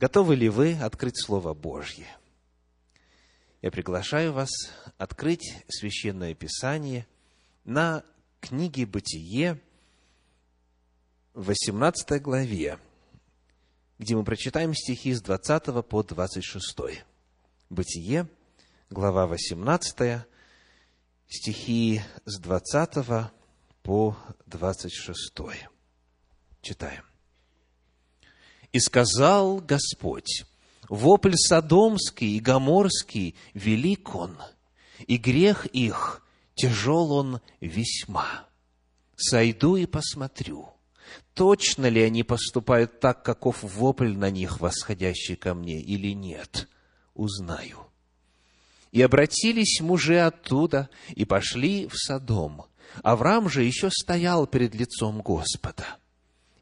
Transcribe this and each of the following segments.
Готовы ли вы открыть Слово Божье? Я приглашаю вас открыть Священное Писание на книге «Бытие», 18 главе, где мы прочитаем стихи с 20 по 26. Бытие, глава 18, стихи с 20 по 26. Читаем. «И сказал Господь, вопль Содомский и Гоморский велик он, и грех их тяжел он весьма. Сойду и посмотрю, точно ли они поступают так, каков вопль на них, восходящий ко мне, или нет, узнаю. И обратились мужи оттуда и пошли в Содом. Авраам же еще стоял перед лицом Господа.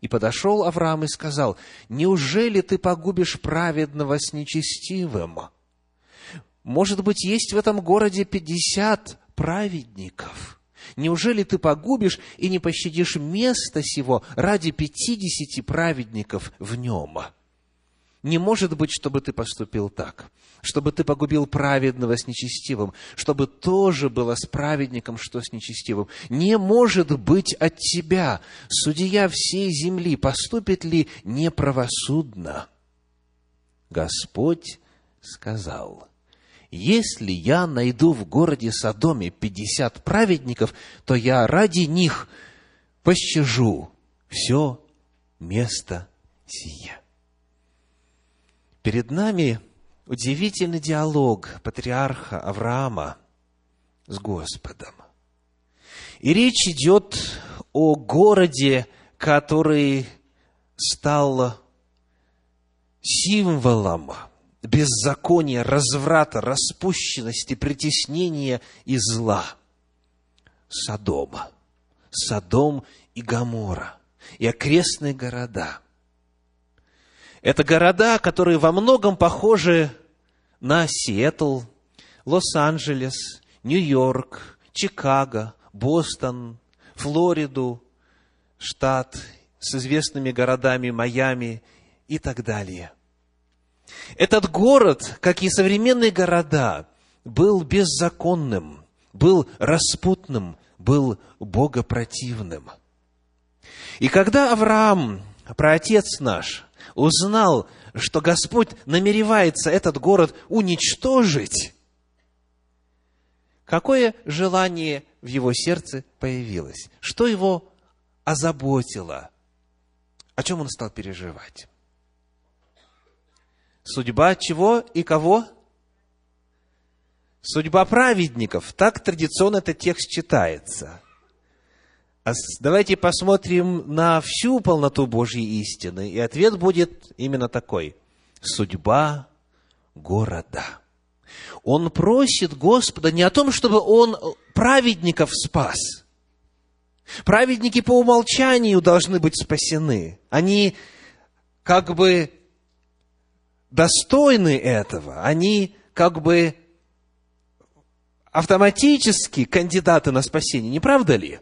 И подошел Авраам и сказал, «Неужели ты погубишь праведного с нечестивым? Может быть, есть в этом городе пятьдесят праведников. Неужели ты погубишь и не пощадишь место сего ради пятидесяти праведников в нем?» Не может быть, чтобы ты поступил так, чтобы ты погубил праведного с нечестивым, чтобы тоже было с праведником, что с нечестивым. Не может быть от тебя, судья всей земли, поступит ли неправосудно? Господь сказал, если я найду в городе Содоме пятьдесят праведников, то я ради них пощажу все место сие. Перед нами удивительный диалог патриарха Авраама с Господом. И речь идет о городе, который стал символом беззакония, разврата, распущенности, притеснения и зла. Содома. Содом и Гамора. И окрестные города – это города, которые во многом похожи на Сиэтл, Лос-Анджелес, Нью-Йорк, Чикаго, Бостон, Флориду, штат с известными городами Майами и так далее. Этот город, как и современные города, был беззаконным, был распутным, был богопротивным. И когда Авраам, праотец наш, узнал, что Господь намеревается этот город уничтожить, какое желание в его сердце появилось? Что его озаботило? О чем он стал переживать? Судьба чего и кого? Судьба праведников. Так традиционно этот текст читается – давайте посмотрим на всю полноту Божьей истины, и ответ будет именно такой. Судьба города. Он просит Господа не о том, чтобы он праведников спас. Праведники по умолчанию должны быть спасены. Они как бы достойны этого. Они как бы автоматически кандидаты на спасение. Не правда ли?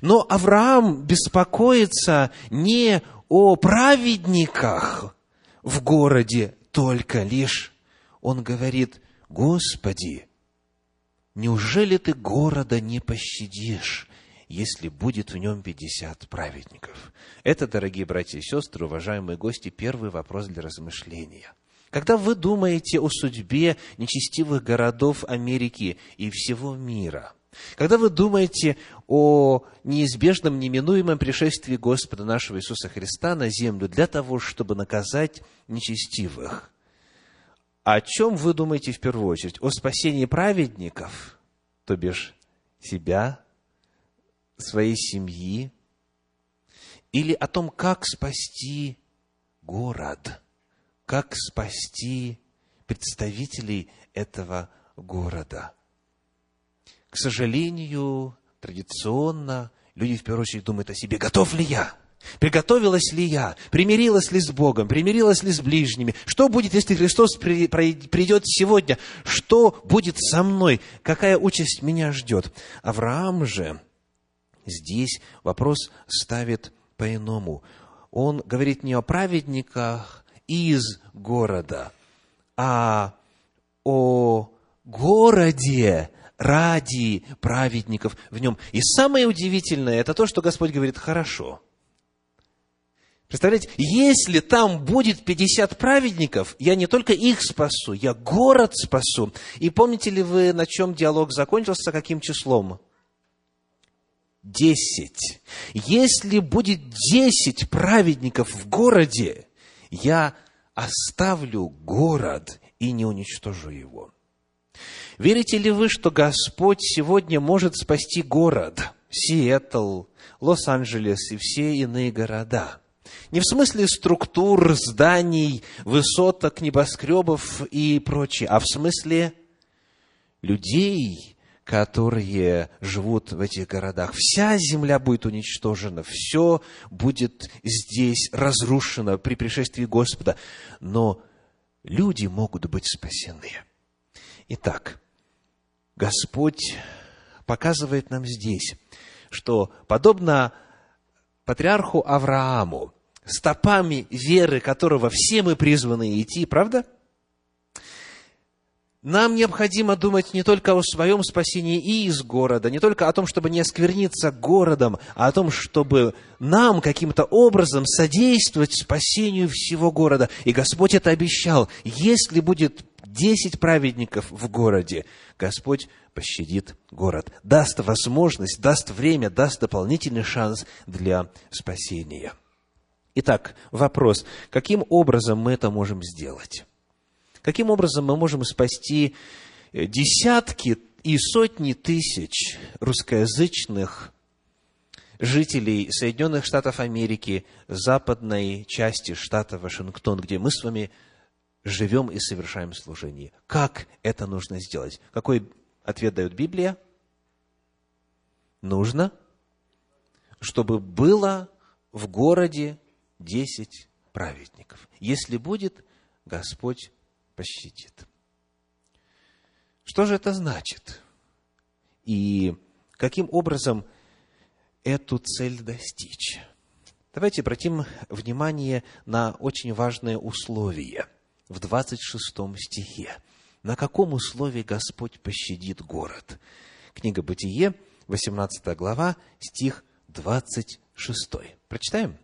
Но Авраам беспокоится не о праведниках в городе только лишь. Он говорит, Господи, неужели ты города не пощадишь, если будет в нем пятьдесят праведников? Это, дорогие братья и сестры, уважаемые гости, первый вопрос для размышления. Когда вы думаете о судьбе нечестивых городов Америки и всего мира – когда вы думаете о неизбежном, неминуемом пришествии Господа нашего Иисуса Христа на землю для того, чтобы наказать нечестивых, о чем вы думаете в первую очередь? О спасении праведников, то бишь себя, своей семьи, или о том, как спасти город, как спасти представителей этого города – к сожалению, традиционно люди в первую очередь думают о себе, готов ли я? Приготовилась ли я? Примирилась ли с Богом? Примирилась ли с ближними? Что будет, если Христос придет сегодня? Что будет со мной? Какая участь меня ждет? Авраам же здесь вопрос ставит по-иному. Он говорит не о праведниках из города, а о городе ради праведников в нем. И самое удивительное, это то, что Господь говорит, хорошо. Представляете, если там будет 50 праведников, я не только их спасу, я город спасу. И помните ли вы, на чем диалог закончился, каким числом? Десять. Если будет десять праведников в городе, я оставлю город и не уничтожу его. Верите ли вы, что Господь сегодня может спасти город, Сиэтл, Лос-Анджелес и все иные города? Не в смысле структур, зданий, высоток, небоскребов и прочее, а в смысле людей, которые живут в этих городах. Вся земля будет уничтожена, все будет здесь разрушено при пришествии Господа, но люди могут быть спасены. Итак, Господь показывает нам здесь, что подобно патриарху Аврааму, стопами веры которого все мы призваны идти, правда? Нам необходимо думать не только о своем спасении и из города, не только о том, чтобы не оскверниться городом, а о том, чтобы нам каким-то образом содействовать спасению всего города. И Господь это обещал. Если будет десять праведников в городе, Господь пощадит город, даст возможность, даст время, даст дополнительный шанс для спасения. Итак, вопрос, каким образом мы это можем сделать? Каким образом мы можем спасти э, десятки и сотни тысяч русскоязычных жителей Соединенных Штатов Америки, западной части штата Вашингтон, где мы с вами живем и совершаем служение. Как это нужно сделать? Какой ответ дает Библия? Нужно, чтобы было в городе десять праведников. Если будет, Господь пощадит. Что же это значит? И каким образом эту цель достичь? Давайте обратим внимание на очень важное условие в 26 стихе. На каком условии Господь пощадит город? Книга Бытие, 18 глава, стих 26. Прочитаем?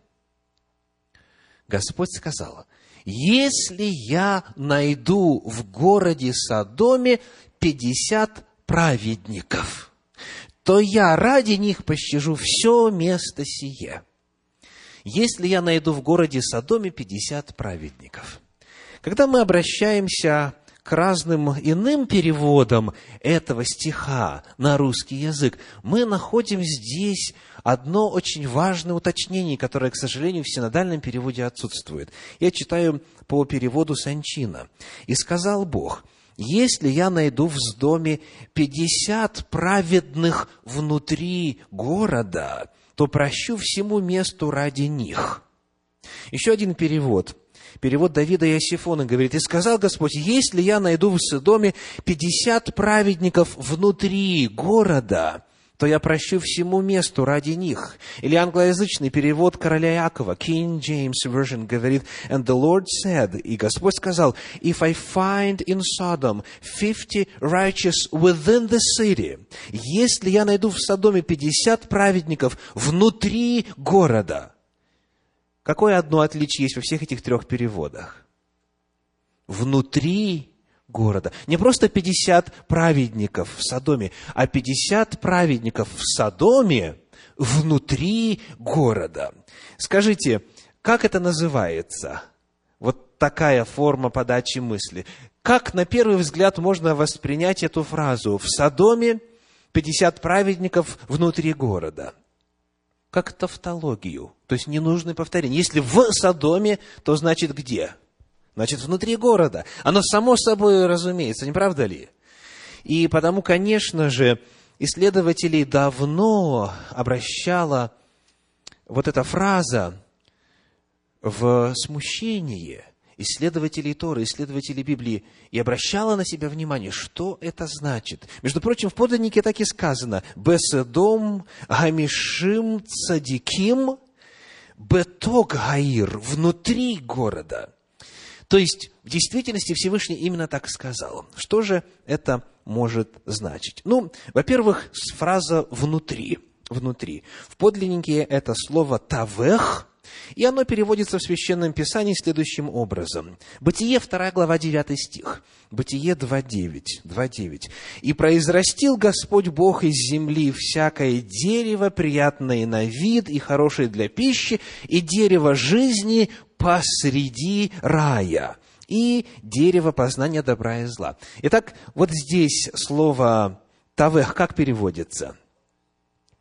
Господь сказал, если я найду в городе Содоме пятьдесят праведников, то я ради них пощажу все место сие. Если я найду в городе Содоме пятьдесят праведников. Когда мы обращаемся к разным иным переводам этого стиха на русский язык, мы находим здесь одно очень важное уточнение, которое, к сожалению, в синодальном переводе отсутствует. Я читаю по переводу Санчина. «И сказал Бог, если я найду в доме пятьдесят праведных внутри города, то прощу всему месту ради них». Еще один перевод – Перевод Давида и Осифона говорит, «И сказал Господь, если я найду в Содоме пятьдесят праведников внутри города, то я прощу всему месту ради них». Или англоязычный перевод короля Якова, King James Version, говорит, «And the Lord said», и Господь сказал, «If I find in Sodom fifty righteous within the city», если я найду в Содоме пятьдесят праведников внутри города – Какое одно отличие есть во всех этих трех переводах? Внутри города. Не просто 50 праведников в Содоме, а 50 праведников в Содоме внутри города. Скажите, как это называется? Вот такая форма подачи мысли. Как на первый взгляд можно воспринять эту фразу? В Содоме 50 праведников внутри города – как тавтологию, то есть ненужное повторение. Если в Содоме, то значит где? Значит, внутри города. Оно само собой разумеется, не правда ли? И потому, конечно же, исследователей давно обращала вот эта фраза в смущение – исследователей Торы, исследователей Библии, и обращала на себя внимание, что это значит. Между прочим, в подлиннике так и сказано, «Беседом гамишим цадиким беток гаир» внутри города. То есть, в действительности Всевышний именно так сказал. Что же это может значить? Ну, во-первых, фраза «внутри». Внутри. В подлиннике это слово «тавех», и оно переводится в Священном Писании следующим образом. Бытие, 2 глава, 9 стих. Бытие 2.9. 2.9. «И произрастил Господь Бог из земли всякое дерево, приятное на вид и хорошее для пищи, и дерево жизни посреди рая» и дерево познания добра и зла. Итак, вот здесь слово «тавех» как переводится?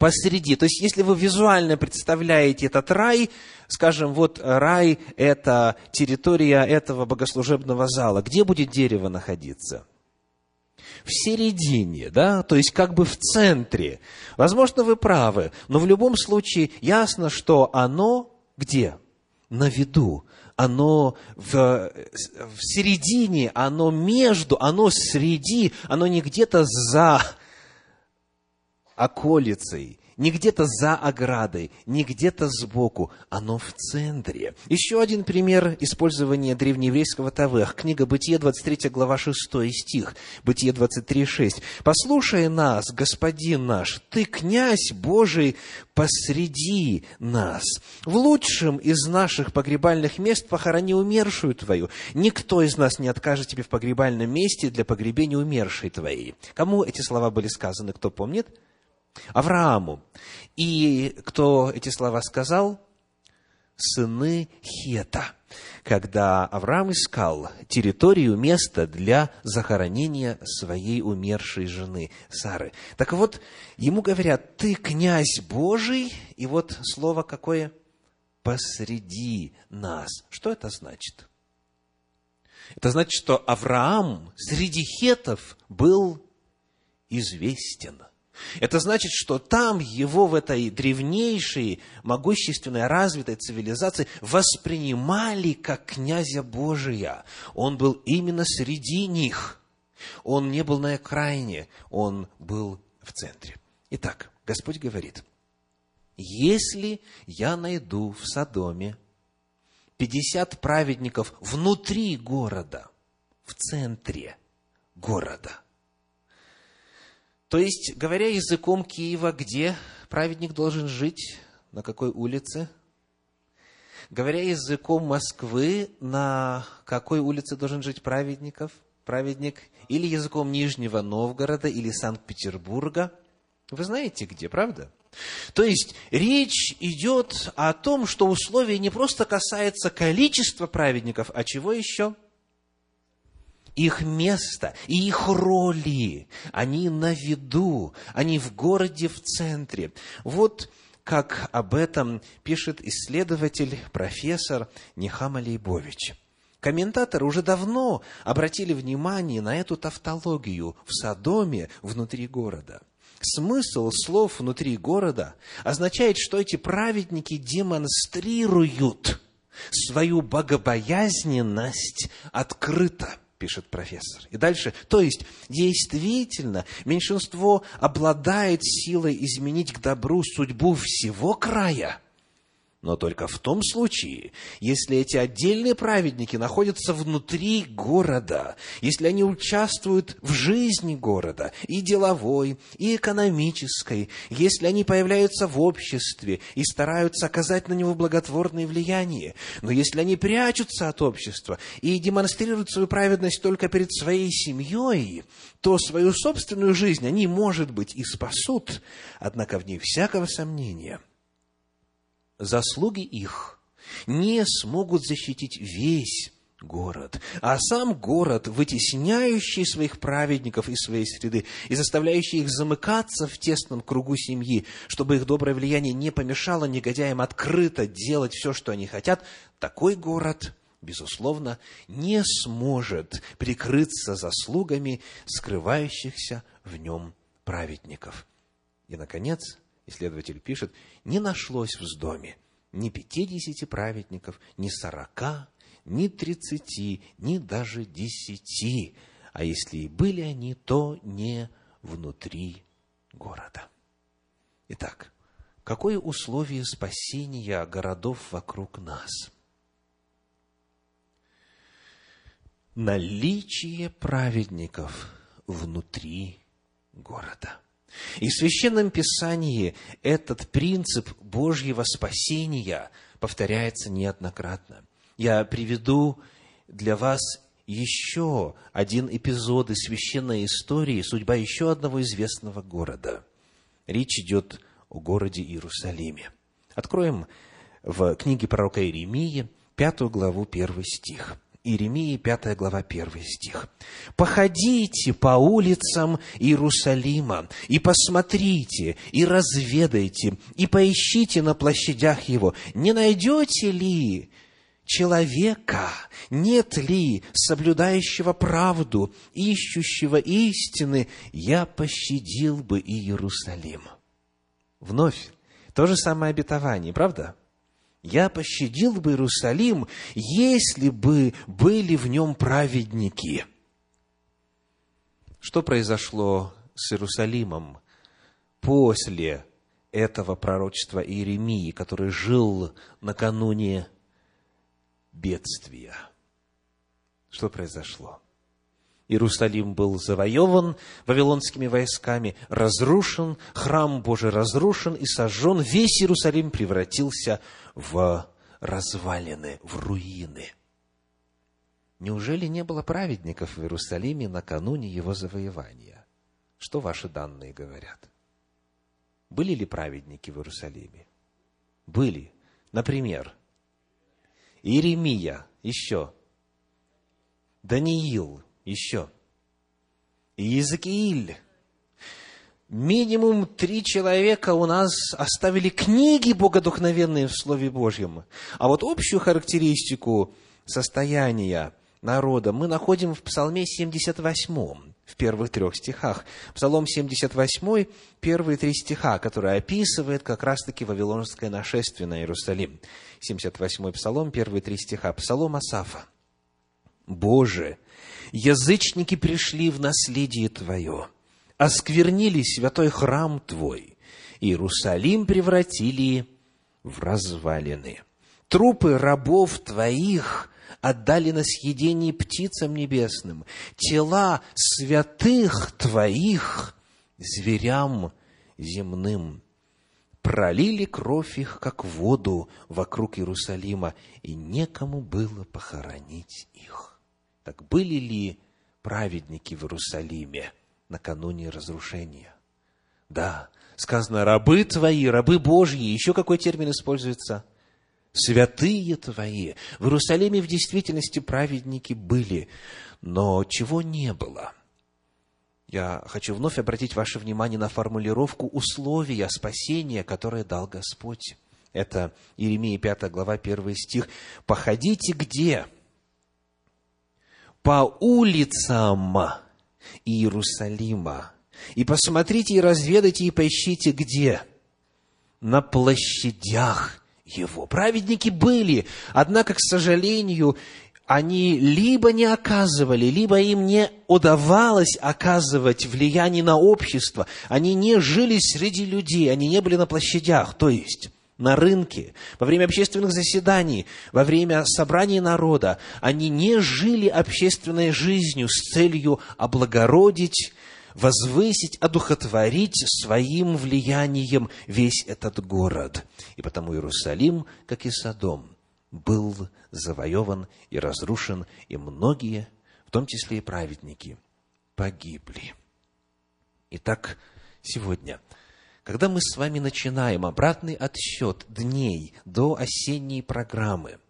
Посреди. То есть, если вы визуально представляете этот рай, скажем, вот рай – это территория этого богослужебного зала, где будет дерево находиться? в середине, да, то есть как бы в центре. Возможно, вы правы, но в любом случае ясно, что оно где? На виду. Оно в, в середине, оно между, оно среди, оно не где-то за околицей, не где-то за оградой, не где-то сбоку, оно в центре. Еще один пример использования древнееврейского тавех. Книга Бытие, 23 глава, 6 стих. Бытие 23, 6. «Послушай нас, Господин наш, Ты, князь Божий, посреди нас. В лучшем из наших погребальных мест похорони умершую Твою. Никто из нас не откажет Тебе в погребальном месте для погребения умершей Твоей». Кому эти слова были сказаны, кто помнит? Аврааму. И кто эти слова сказал? Сыны Хета. Когда Авраам искал территорию, место для захоронения своей умершей жены Сары. Так вот, ему говорят, ты князь Божий, и вот слово какое? Посреди нас. Что это значит? Это значит, что Авраам среди хетов был известен – это значит, что там его в этой древнейшей, могущественной, развитой цивилизации воспринимали как князя Божия. Он был именно среди них. Он не был на окраине, он был в центре. Итак, Господь говорит, если я найду в Содоме 50 праведников внутри города, в центре города – то есть, говоря языком Киева, где праведник должен жить, на какой улице? Говоря языком Москвы, на какой улице должен жить праведников, праведник? Или языком Нижнего Новгорода или Санкт-Петербурга? Вы знаете где, правда? То есть речь идет о том, что условие не просто касается количества праведников, а чего еще? – их место и их роли. Они на виду, они в городе в центре. Вот как об этом пишет исследователь, профессор Нехама Лейбович. Комментаторы уже давно обратили внимание на эту тавтологию в Содоме внутри города. Смысл слов внутри города означает, что эти праведники демонстрируют свою богобоязненность открыто – пишет профессор. И дальше, то есть, действительно, меньшинство обладает силой изменить к добру судьбу всего края – но только в том случае, если эти отдельные праведники находятся внутри города, если они участвуют в жизни города, и деловой, и экономической, если они появляются в обществе и стараются оказать на него благотворное влияние. Но если они прячутся от общества и демонстрируют свою праведность только перед своей семьей, то свою собственную жизнь они, может быть, и спасут, однако в ней всякого сомнения – заслуги их не смогут защитить весь город, а сам город, вытесняющий своих праведников из своей среды и заставляющий их замыкаться в тесном кругу семьи, чтобы их доброе влияние не помешало негодяям открыто делать все, что они хотят, такой город, безусловно, не сможет прикрыться заслугами скрывающихся в нем праведников. И, наконец, исследователь пишет, не нашлось в доме ни пятидесяти праведников, ни сорока, ни тридцати, ни даже десяти, а если и были они, то не внутри города. Итак, какое условие спасения городов вокруг нас? наличие праведников внутри города. И в Священном Писании этот принцип Божьего спасения повторяется неоднократно. Я приведу для вас еще один эпизод из священной истории, судьба еще одного известного города. Речь идет о городе Иерусалиме. Откроем в книге пророка Иеремии, пятую главу, первый стих. Иеремии, пятая глава, первый стих. «Походите по улицам Иерусалима, и посмотрите, и разведайте, и поищите на площадях его, не найдете ли человека, нет ли соблюдающего правду, ищущего истины, я пощадил бы Иерусалим». Вновь, то же самое обетование, правда? Я пощадил бы Иерусалим, если бы были в нем праведники. Что произошло с Иерусалимом после этого пророчества Иеремии, который жил накануне бедствия? Что произошло? Иерусалим был завоеван вавилонскими войсками, разрушен, храм Божий разрушен и сожжен, весь Иерусалим превратился в развалины, в руины. Неужели не было праведников в Иерусалиме накануне его завоевания? Что ваши данные говорят? Были ли праведники в Иерусалиме? Были. Например, Иеремия, еще. Даниил, еще. Иезекииль, минимум три человека у нас оставили книги богодухновенные в Слове Божьем. А вот общую характеристику состояния народа мы находим в Псалме 78, в первых трех стихах. Псалом 78, первые три стиха, которые описывает как раз-таки вавилонское нашествие на Иерусалим. 78 Псалом, первые три стиха. Псалом Асафа. «Боже, язычники пришли в наследие Твое» осквернили святой храм Твой, Иерусалим превратили в развалины. Трупы рабов Твоих отдали на съедение птицам небесным, тела святых Твоих зверям земным. Пролили кровь их, как воду, вокруг Иерусалима, и некому было похоронить их. Так были ли праведники в Иерусалиме? Накануне разрушения. Да, сказано, рабы твои, рабы Божьи, еще какой термин используется? Святые твои. В Иерусалиме в действительности праведники были, но чего не было? Я хочу вновь обратить ваше внимание на формулировку условия спасения, которое дал Господь. Это Иеремия 5 глава 1 стих. «Походите где? По улицам Иерусалима. И посмотрите, и разведайте, и поищите где? На площадях его. Праведники были, однако, к сожалению, они либо не оказывали, либо им не удавалось оказывать влияние на общество. Они не жили среди людей, они не были на площадях. То есть, на рынке, во время общественных заседаний, во время собраний народа, они не жили общественной жизнью с целью облагородить, возвысить, одухотворить своим влиянием весь этот город. И потому Иерусалим, как и Содом, был завоеван и разрушен, и многие, в том числе и праведники, погибли. Итак, сегодня – когда мы с вами начинаем обратный отсчет дней до осенней программы,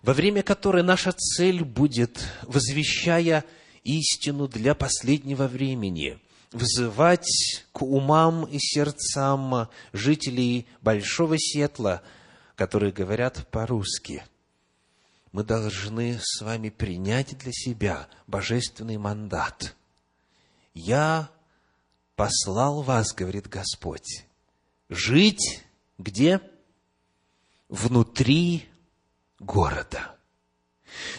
во время которой наша цель будет, возвещая истину для последнего времени, взывать к умам и сердцам жителей Большого Сетла, которые говорят по-русски. Мы должны с вами принять для себя божественный мандат. Я послал вас, говорит Господь, жить где? Внутри города.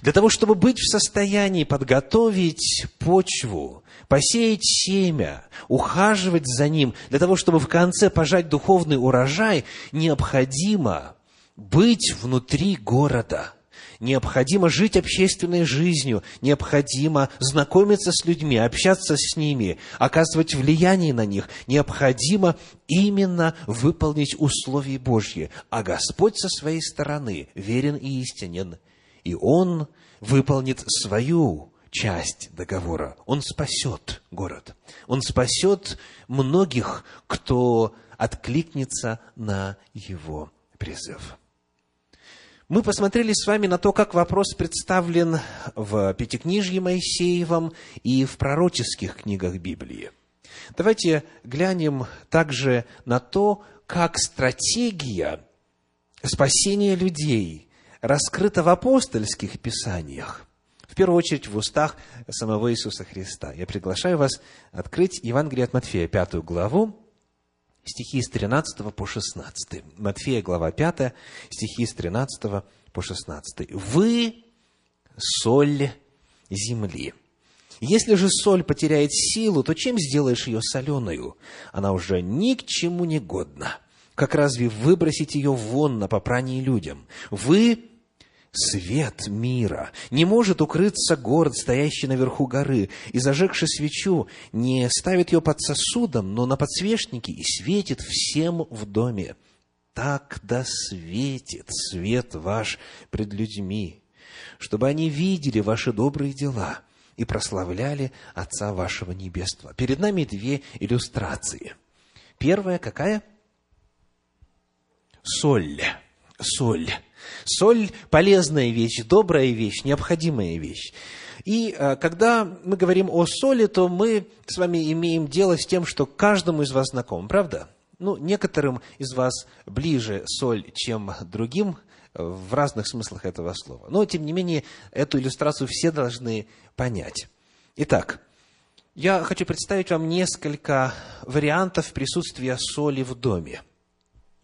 Для того, чтобы быть в состоянии подготовить почву, посеять семя, ухаживать за ним, для того, чтобы в конце пожать духовный урожай, необходимо быть внутри города – необходимо жить общественной жизнью, необходимо знакомиться с людьми, общаться с ними, оказывать влияние на них, необходимо именно выполнить условия Божьи. А Господь со своей стороны верен и истинен, и Он выполнит свою часть договора. Он спасет город. Он спасет многих, кто откликнется на его призыв. Мы посмотрели с вами на то, как вопрос представлен в Пятикнижье Моисеевом и в пророческих книгах Библии. Давайте глянем также на то, как стратегия спасения людей раскрыта в апостольских писаниях, в первую очередь в устах самого Иисуса Христа. Я приглашаю вас открыть Евангелие от Матфея, пятую главу, стихи с 13 по 16. Матфея, глава 5, стихи с 13 по 16. «Вы – соль земли. Если же соль потеряет силу, то чем сделаешь ее соленую? Она уже ни к чему не годна. Как разве выбросить ее вон на попрание людям? Вы свет мира. Не может укрыться город, стоящий наверху горы, и, зажегши свечу, не ставит ее под сосудом, но на подсвечнике и светит всем в доме. Так да светит свет ваш пред людьми, чтобы они видели ваши добрые дела и прославляли Отца вашего Небесного. Перед нами две иллюстрации. Первая какая? Соль. Соль Соль – полезная вещь, добрая вещь, необходимая вещь. И э, когда мы говорим о соли, то мы с вами имеем дело с тем, что каждому из вас знаком, правда? Ну, некоторым из вас ближе соль, чем другим, э, в разных смыслах этого слова. Но, тем не менее, эту иллюстрацию все должны понять. Итак, я хочу представить вам несколько вариантов присутствия соли в доме.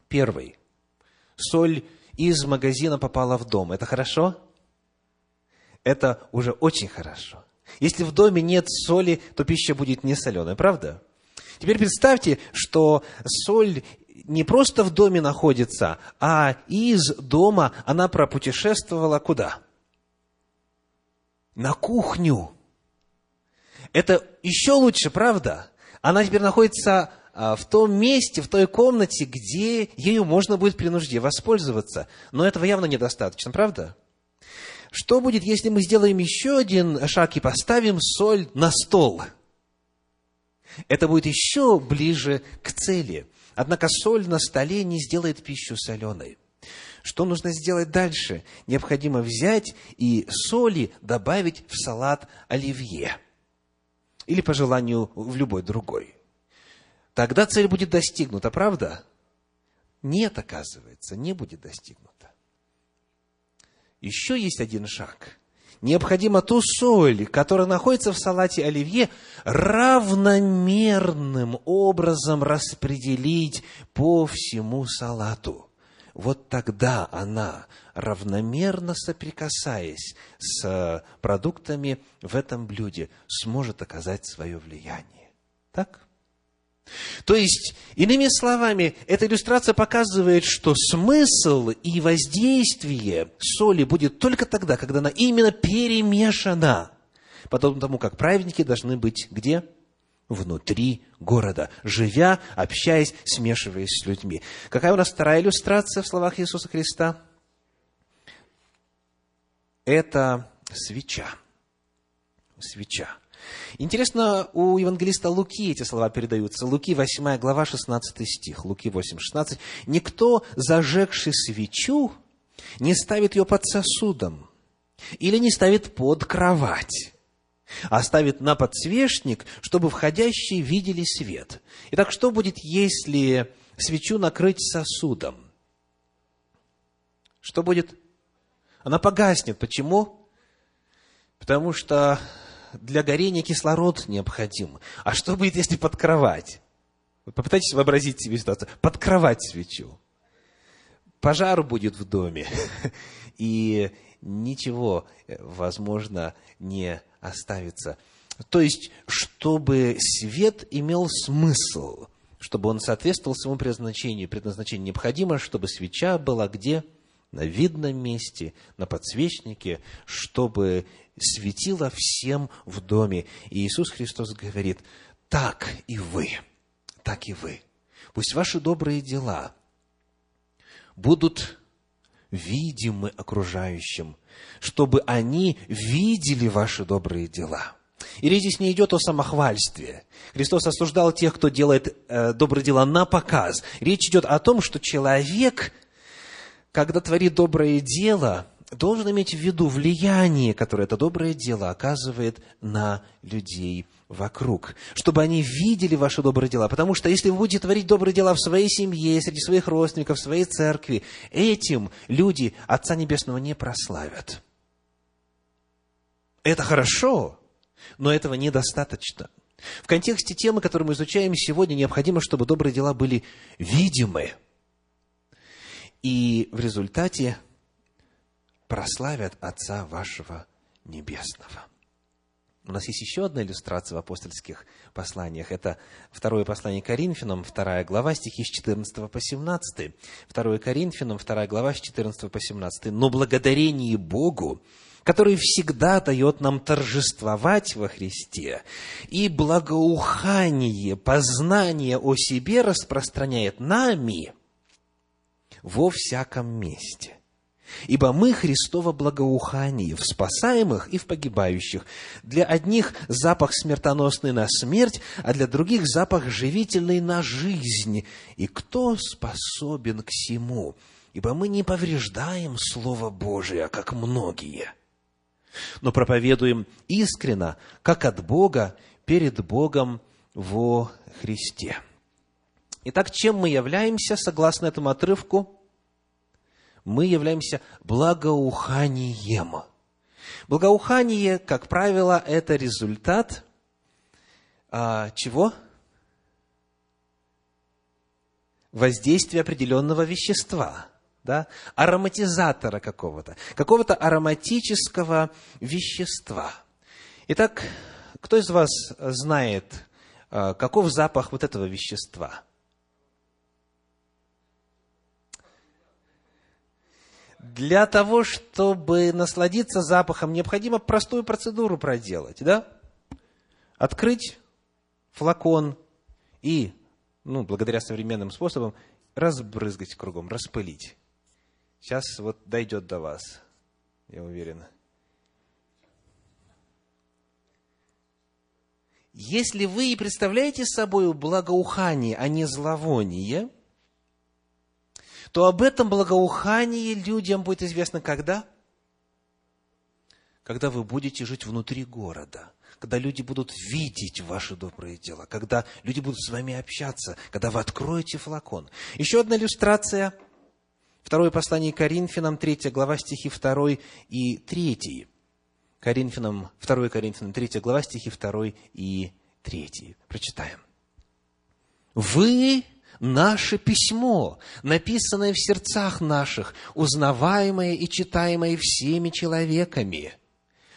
Первый. Соль из магазина попала в дом. Это хорошо? Это уже очень хорошо. Если в доме нет соли, то пища будет не соленая, правда? Теперь представьте, что соль не просто в доме находится, а из дома она пропутешествовала куда? На кухню. Это еще лучше, правда? Она теперь находится в том месте, в той комнате, где ею можно будет при нужде воспользоваться. Но этого явно недостаточно, правда? Что будет, если мы сделаем еще один шаг и поставим соль на стол? Это будет еще ближе к цели. Однако соль на столе не сделает пищу соленой. Что нужно сделать дальше? Необходимо взять и соли добавить в салат оливье. Или, по желанию, в любой другой. Тогда цель будет достигнута, правда? Нет, оказывается, не будет достигнута. Еще есть один шаг. Необходимо ту соль, которая находится в салате оливье, равномерным образом распределить по всему салату. Вот тогда она, равномерно соприкасаясь с продуктами в этом блюде, сможет оказать свое влияние. Так? То есть, иными словами, эта иллюстрация показывает, что смысл и воздействие соли будет только тогда, когда она именно перемешана. Подобно тому, как праведники должны быть где? Внутри города, живя, общаясь, смешиваясь с людьми. Какая у нас вторая иллюстрация в словах Иисуса Христа? Это свеча. Свеча. Интересно, у евангелиста Луки эти слова передаются. Луки, 8 глава, 16 стих. Луки 8, 16. «Никто, зажегший свечу, не ставит ее под сосудом или не ставит под кровать, а ставит на подсвечник, чтобы входящие видели свет. Итак, что будет, если свечу накрыть сосудом? Что будет? Она погаснет. Почему? Потому что для горения кислород необходим. А что будет, если под кровать? Попытайтесь вообразить себе ситуацию. Под кровать свечу. Пожар будет в доме. И ничего, возможно, не оставится. То есть, чтобы свет имел смысл, чтобы он соответствовал своему предназначению, предназначению необходимо, чтобы свеча была где? на видном месте, на подсвечнике, чтобы светило всем в доме. И Иисус Христос говорит, так и вы, так и вы. Пусть ваши добрые дела будут видимы окружающим, чтобы они видели ваши добрые дела. И речь здесь не идет о самохвальстве. Христос осуждал тех, кто делает э, добрые дела на показ. Речь идет о том, что человек, когда творит доброе дело, должен иметь в виду влияние, которое это доброе дело оказывает на людей вокруг, чтобы они видели ваши добрые дела. Потому что если вы будете творить добрые дела в своей семье, среди своих родственников, в своей церкви, этим люди Отца Небесного не прославят. Это хорошо, но этого недостаточно. В контексте темы, которую мы изучаем сегодня, необходимо, чтобы добрые дела были видимы. И в результате прославят Отца вашего Небесного. У нас есть еще одна иллюстрация в апостольских посланиях. Это второе послание Коринфянам, вторая глава, стихи с 14 по 17. Второе Коринфянам, вторая глава, с 14 по 17. «Но благодарение Богу, который всегда дает нам торжествовать во Христе, и благоухание, познание о себе распространяет нами во всяком месте» Ибо мы Христово благоухание в спасаемых и в погибающих. Для одних запах смертоносный на смерть, а для других запах живительный на жизнь. И кто способен к всему? Ибо мы не повреждаем Слово Божие, как многие, но проповедуем искренно, как от Бога, перед Богом во Христе. Итак, чем мы являемся, согласно этому отрывку? Мы являемся благоуханием. Благоухание, как правило, это результат а, чего? Воздействия определенного вещества, да? ароматизатора какого-то, какого-то ароматического вещества. Итак, кто из вас знает, а, каков запах вот этого вещества? Для того, чтобы насладиться запахом, необходимо простую процедуру проделать, да? Открыть флакон и, ну, благодаря современным способам, разбрызгать кругом, распылить. Сейчас вот дойдет до вас, я уверен. Если вы и представляете собой благоухание, а не зловоние – то об этом благоухании людям будет известно когда? Когда вы будете жить внутри города, когда люди будут видеть ваши добрые дела, когда люди будут с вами общаться, когда вы откроете флакон. Еще одна иллюстрация. Второе послание Коринфянам, 3 глава, стихи 2 и 3. Коринфянам, 2 Коринфянам, 3 глава, стихи 2 и 3. Прочитаем. Вы наше письмо, написанное в сердцах наших, узнаваемое и читаемое всеми человеками.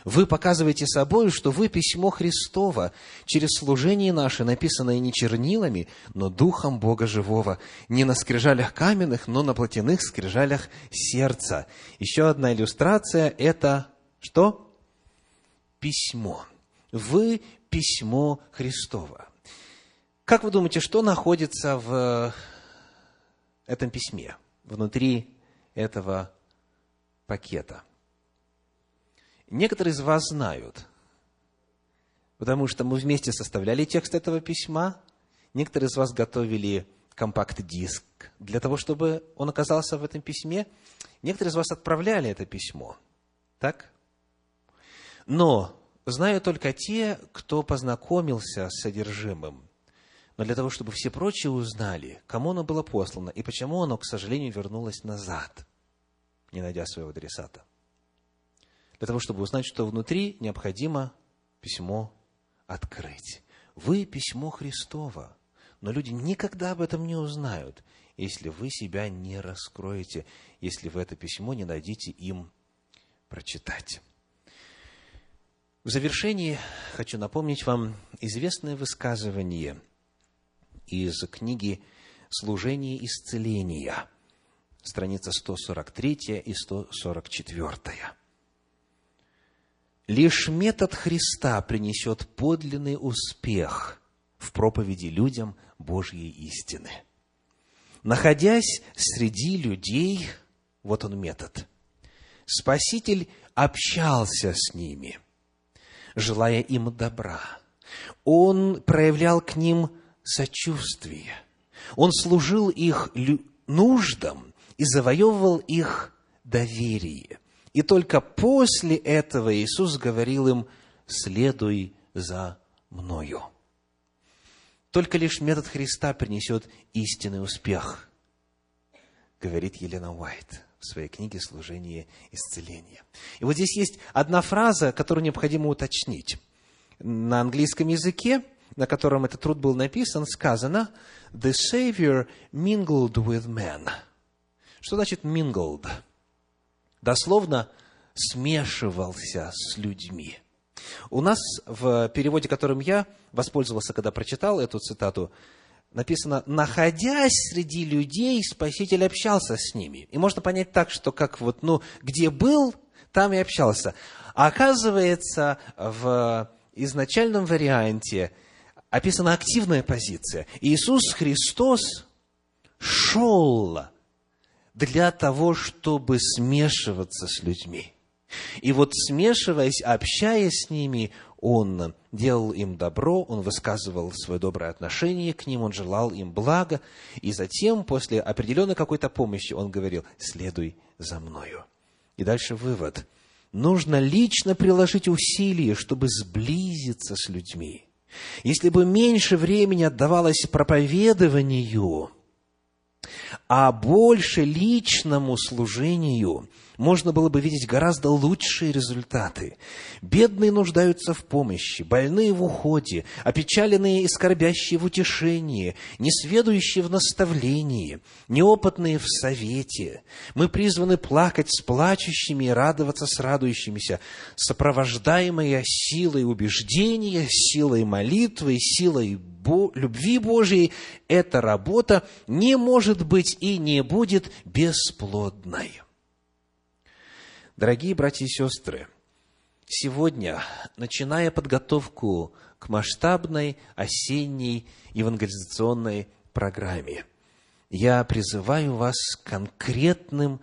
Вы показываете собой, что вы письмо Христово, через служение наше, написанное не чернилами, но Духом Бога Живого, не на скрижалях каменных, но на плотяных скрижалях сердца. Еще одна иллюстрация – это что? Письмо. Вы письмо Христово. Как вы думаете, что находится в этом письме, внутри этого пакета? Некоторые из вас знают, потому что мы вместе составляли текст этого письма, некоторые из вас готовили компакт-диск для того, чтобы он оказался в этом письме. Некоторые из вас отправляли это письмо. Так? Но знаю только те, кто познакомился с содержимым но для того, чтобы все прочие узнали, кому оно было послано и почему оно, к сожалению, вернулось назад, не найдя своего адресата. Для того, чтобы узнать, что внутри, необходимо письмо открыть. Вы письмо Христово, но люди никогда об этом не узнают, если вы себя не раскроете, если вы это письмо не дадите им прочитать. В завершении хочу напомнить вам известное высказывание из книги «Служение исцеления». страница 143 и 144. Лишь метод Христа принесет подлинный успех в проповеди людям Божьей истины. Находясь среди людей, вот он метод, Спаситель общался с ними, желая им добра. Он проявлял к ним сочувствие. Он служил их нуждам и завоевывал их доверие. И только после этого Иисус говорил им, следуй за мною. Только лишь метод Христа принесет истинный успех, говорит Елена Уайт в своей книге «Служение исцеления». И вот здесь есть одна фраза, которую необходимо уточнить. На английском языке, на котором этот труд был написан, сказано «The Savior mingled with men». Что значит mingled? Дословно смешивался с людьми. У нас в переводе, которым я воспользовался, когда прочитал эту цитату, написано, находясь среди людей, Спаситель общался с ними. И можно понять так, что как вот, ну, где был, там и общался. А оказывается, в изначальном варианте описана активная позиция. Иисус Христос шел для того, чтобы смешиваться с людьми. И вот смешиваясь, общаясь с ними, он делал им добро, он высказывал свое доброе отношение к ним, он желал им блага, и затем, после определенной какой-то помощи, он говорил, следуй за мною. И дальше вывод. Нужно лично приложить усилия, чтобы сблизиться с людьми. Если бы меньше времени отдавалось проповедованию, а больше личному служению – можно было бы видеть гораздо лучшие результаты. Бедные нуждаются в помощи, больные в уходе, опечаленные и скорбящие в утешении, несведущие в наставлении, неопытные в совете. Мы призваны плакать с плачущими и радоваться с радующимися, сопровождаемые силой убеждения, силой молитвы, силой любви Божией, эта работа не может быть и не будет бесплодной. Дорогие братья и сестры, сегодня, начиная подготовку к масштабной осенней евангелизационной программе, я призываю вас к конкретным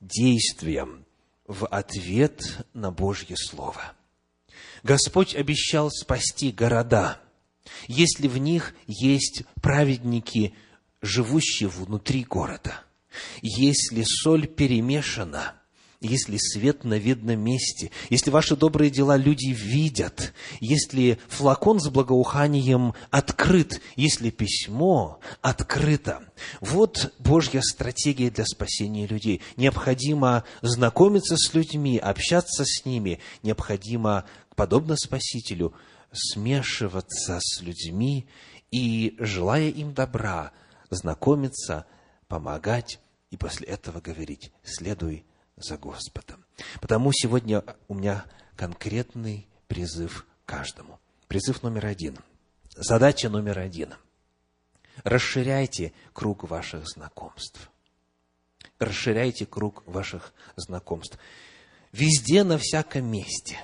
действиям в ответ на Божье Слово. Господь обещал спасти города, если в них есть праведники, живущие внутри города. Если соль перемешана – если свет на видном месте, если ваши добрые дела люди видят, если флакон с благоуханием открыт, если письмо открыто. Вот Божья стратегия для спасения людей. Необходимо знакомиться с людьми, общаться с ними. Необходимо, подобно Спасителю, смешиваться с людьми и, желая им добра, знакомиться, помогать и после этого говорить «следуй за Господом. Потому сегодня у меня конкретный призыв каждому. Призыв номер один. Задача номер один. Расширяйте круг ваших знакомств. Расширяйте круг ваших знакомств. Везде, на всяком месте.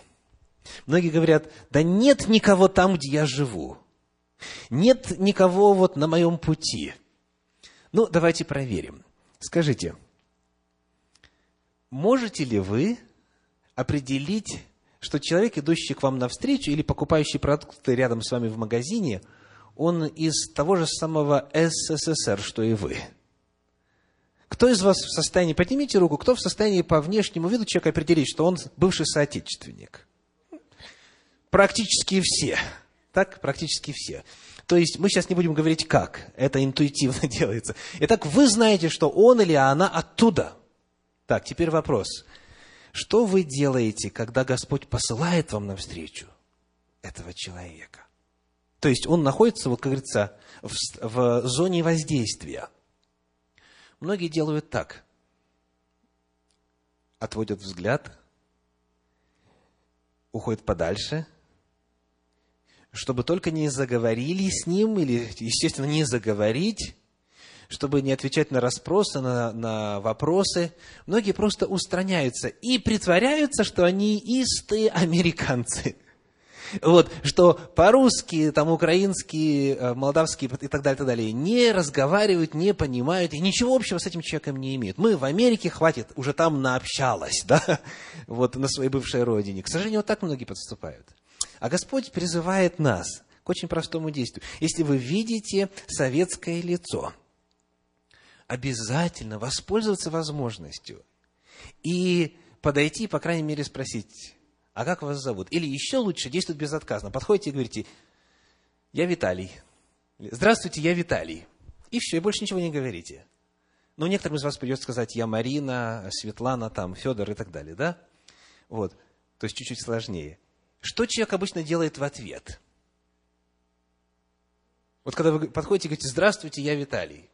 Многие говорят, да нет никого там, где я живу. Нет никого вот на моем пути. Ну, давайте проверим. Скажите, можете ли вы определить, что человек, идущий к вам навстречу или покупающий продукты рядом с вами в магазине, он из того же самого СССР, что и вы? Кто из вас в состоянии, поднимите руку, кто в состоянии по внешнему виду человека определить, что он бывший соотечественник? Практически все. Так, практически все. То есть мы сейчас не будем говорить как, это интуитивно делается. Итак, вы знаете, что он или она оттуда – так, теперь вопрос. Что вы делаете, когда Господь посылает вам навстречу этого человека? То есть он находится, вот как говорится, в, в зоне воздействия. Многие делают так. Отводят взгляд, уходят подальше, чтобы только не заговорили с ним, или, естественно, не заговорить, чтобы не отвечать на расспросы, на, на вопросы, многие просто устраняются и притворяются, что они истые американцы. Вот, что по-русски, там, украинский, э, молдавский и так далее, и так далее, не разговаривают, не понимают и ничего общего с этим человеком не имеют. Мы в Америке, хватит, уже там наобщалась, да, вот на своей бывшей родине. К сожалению, вот так многие подступают. А Господь призывает нас к очень простому действию. Если вы видите советское лицо, обязательно воспользоваться возможностью и подойти, по крайней мере, спросить, а как вас зовут? Или еще лучше действовать безотказно. Подходите и говорите, я Виталий. Здравствуйте, я Виталий. И все, и больше ничего не говорите. Но некоторым из вас придется сказать, я Марина, Светлана, там, Федор и так далее, да? Вот. То есть чуть-чуть сложнее. Что человек обычно делает в ответ? Вот когда вы подходите и говорите, здравствуйте, я Виталий.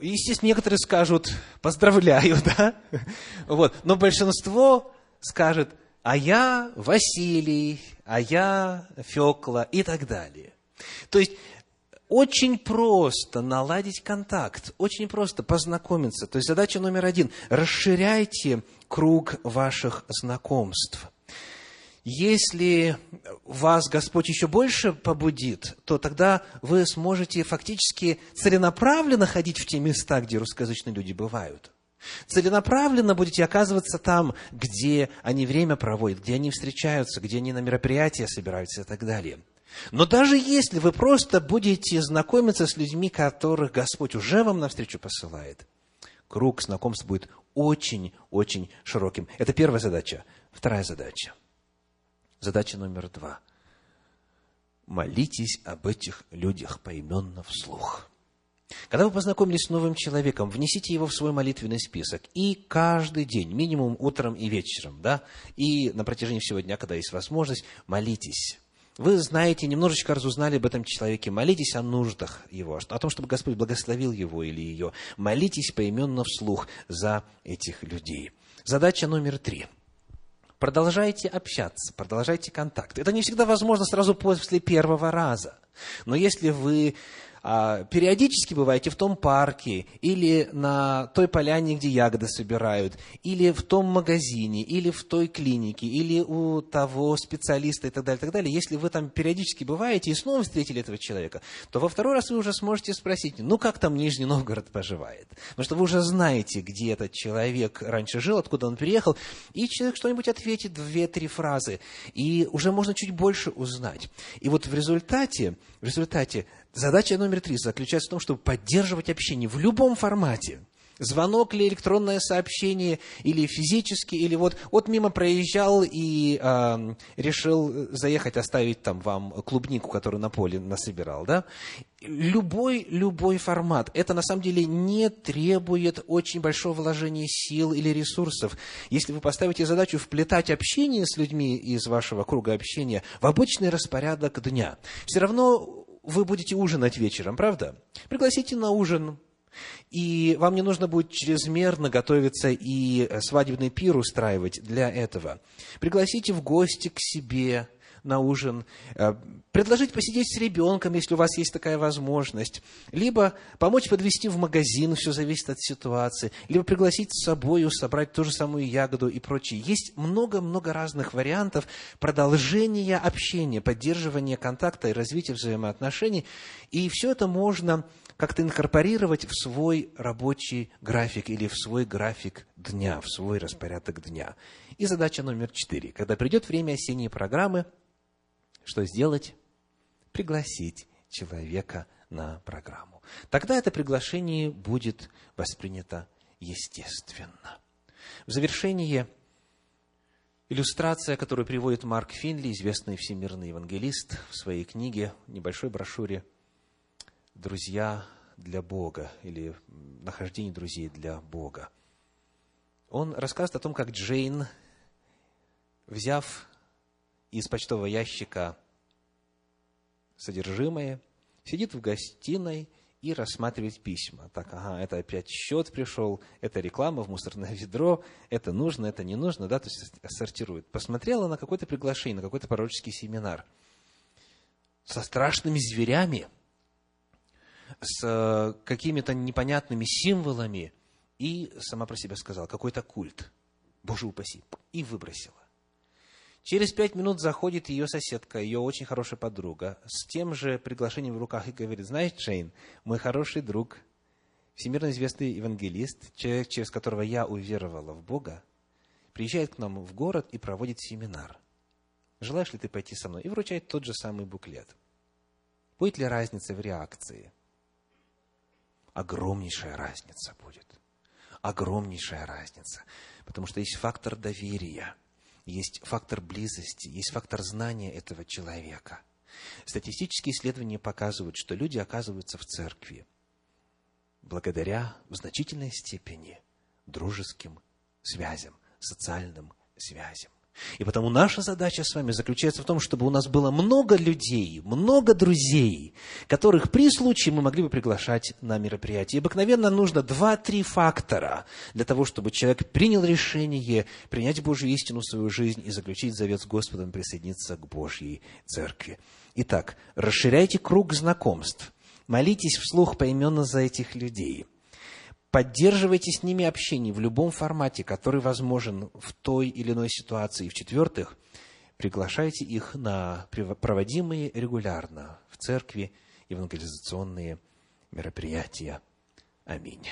Естественно, некоторые скажут, поздравляю, да? Вот. Но большинство скажет, а я Василий, а я Фекла и так далее. То есть, очень просто наладить контакт, очень просто познакомиться. То есть задача номер один – расширяйте круг ваших знакомств. Если вас Господь еще больше побудит, то тогда вы сможете фактически целенаправленно ходить в те места, где русскоязычные люди бывают. Целенаправленно будете оказываться там, где они время проводят, где они встречаются, где они на мероприятия собираются и так далее. Но даже если вы просто будете знакомиться с людьми, которых Господь уже вам навстречу посылает, круг знакомств будет очень-очень широким. Это первая задача. Вторая задача – Задача номер два. Молитесь об этих людях поименно вслух. Когда вы познакомились с новым человеком, внесите его в свой молитвенный список. И каждый день, минимум утром и вечером, да, и на протяжении всего дня, когда есть возможность, молитесь. Вы знаете, немножечко разузнали об этом человеке, молитесь о нуждах его, о том, чтобы Господь благословил его или ее. Молитесь поименно вслух за этих людей. Задача номер три – продолжайте общаться, продолжайте контакт. Это не всегда возможно сразу после первого раза. Но если вы периодически бываете в том парке, или на той поляне, где ягоды собирают, или в том магазине, или в той клинике, или у того специалиста и так далее, и так далее. Если вы там периодически бываете и снова встретили этого человека, то во второй раз вы уже сможете спросить, ну как там Нижний Новгород поживает? Потому что вы уже знаете, где этот человек раньше жил, откуда он приехал, и человек что-нибудь ответит две-три фразы, и уже можно чуть больше узнать. И вот в результате, в результате Задача номер три заключается в том, чтобы поддерживать общение в любом формате. Звонок или электронное сообщение, или физически, или вот, вот мимо проезжал и э, решил заехать, оставить там вам клубнику, которую на поле насобирал, да? Любой, любой формат. Это на самом деле не требует очень большого вложения сил или ресурсов. Если вы поставите задачу вплетать общение с людьми из вашего круга общения в обычный распорядок дня, все равно вы будете ужинать вечером, правда? Пригласите на ужин. И вам не нужно будет чрезмерно готовиться и свадебный пир устраивать для этого. Пригласите в гости к себе – на ужин, э, предложить посидеть с ребенком, если у вас есть такая возможность, либо помочь подвести в магазин, все зависит от ситуации, либо пригласить с собой, собрать ту же самую ягоду и прочее. Есть много-много разных вариантов продолжения общения, поддерживания контакта и развития взаимоотношений, и все это можно как-то инкорпорировать в свой рабочий график или в свой график дня, в свой распорядок дня. И задача номер четыре. Когда придет время осенней программы, что сделать? Пригласить человека на программу. Тогда это приглашение будет воспринято естественно. В завершение иллюстрация, которую приводит Марк Финли, известный всемирный евангелист, в своей книге, небольшой брошюре «Друзья для Бога» или «Нахождение друзей для Бога». Он рассказывает о том, как Джейн, взяв из почтового ящика содержимое, сидит в гостиной и рассматривает письма. Так, ага, это опять счет пришел, это реклама в мусорное ведро, это нужно, это не нужно, да, то есть сортирует. Посмотрела на какое-то приглашение, на какой-то пророческий семинар со страшными зверями. с э, какими-то непонятными символами и сама про себя сказала, какой-то культ. Боже упаси. И выбросила. Через пять минут заходит ее соседка, ее очень хорошая подруга, с тем же приглашением в руках и говорит, знаешь, Джейн, мой хороший друг, всемирно известный евангелист, человек, через которого я уверовала в Бога, приезжает к нам в город и проводит семинар. Желаешь ли ты пойти со мной? И вручает тот же самый буклет. Будет ли разница в реакции? Огромнейшая разница будет. Огромнейшая разница. Потому что есть фактор доверия, есть фактор близости, есть фактор знания этого человека. Статистические исследования показывают, что люди оказываются в церкви благодаря в значительной степени дружеским связям, социальным связям. И потому наша задача с вами заключается в том, чтобы у нас было много людей, много друзей, которых при случае мы могли бы приглашать на мероприятие. И обыкновенно нужно два-три фактора для того, чтобы человек принял решение принять Божью истину в свою жизнь и заключить завет с Господом, присоединиться к Божьей Церкви. Итак, расширяйте круг знакомств, молитесь вслух поименно за этих людей – Поддерживайте с ними общение в любом формате, который возможен в той или иной ситуации. В-четвертых, приглашайте их на проводимые регулярно в церкви евангелизационные мероприятия. Аминь.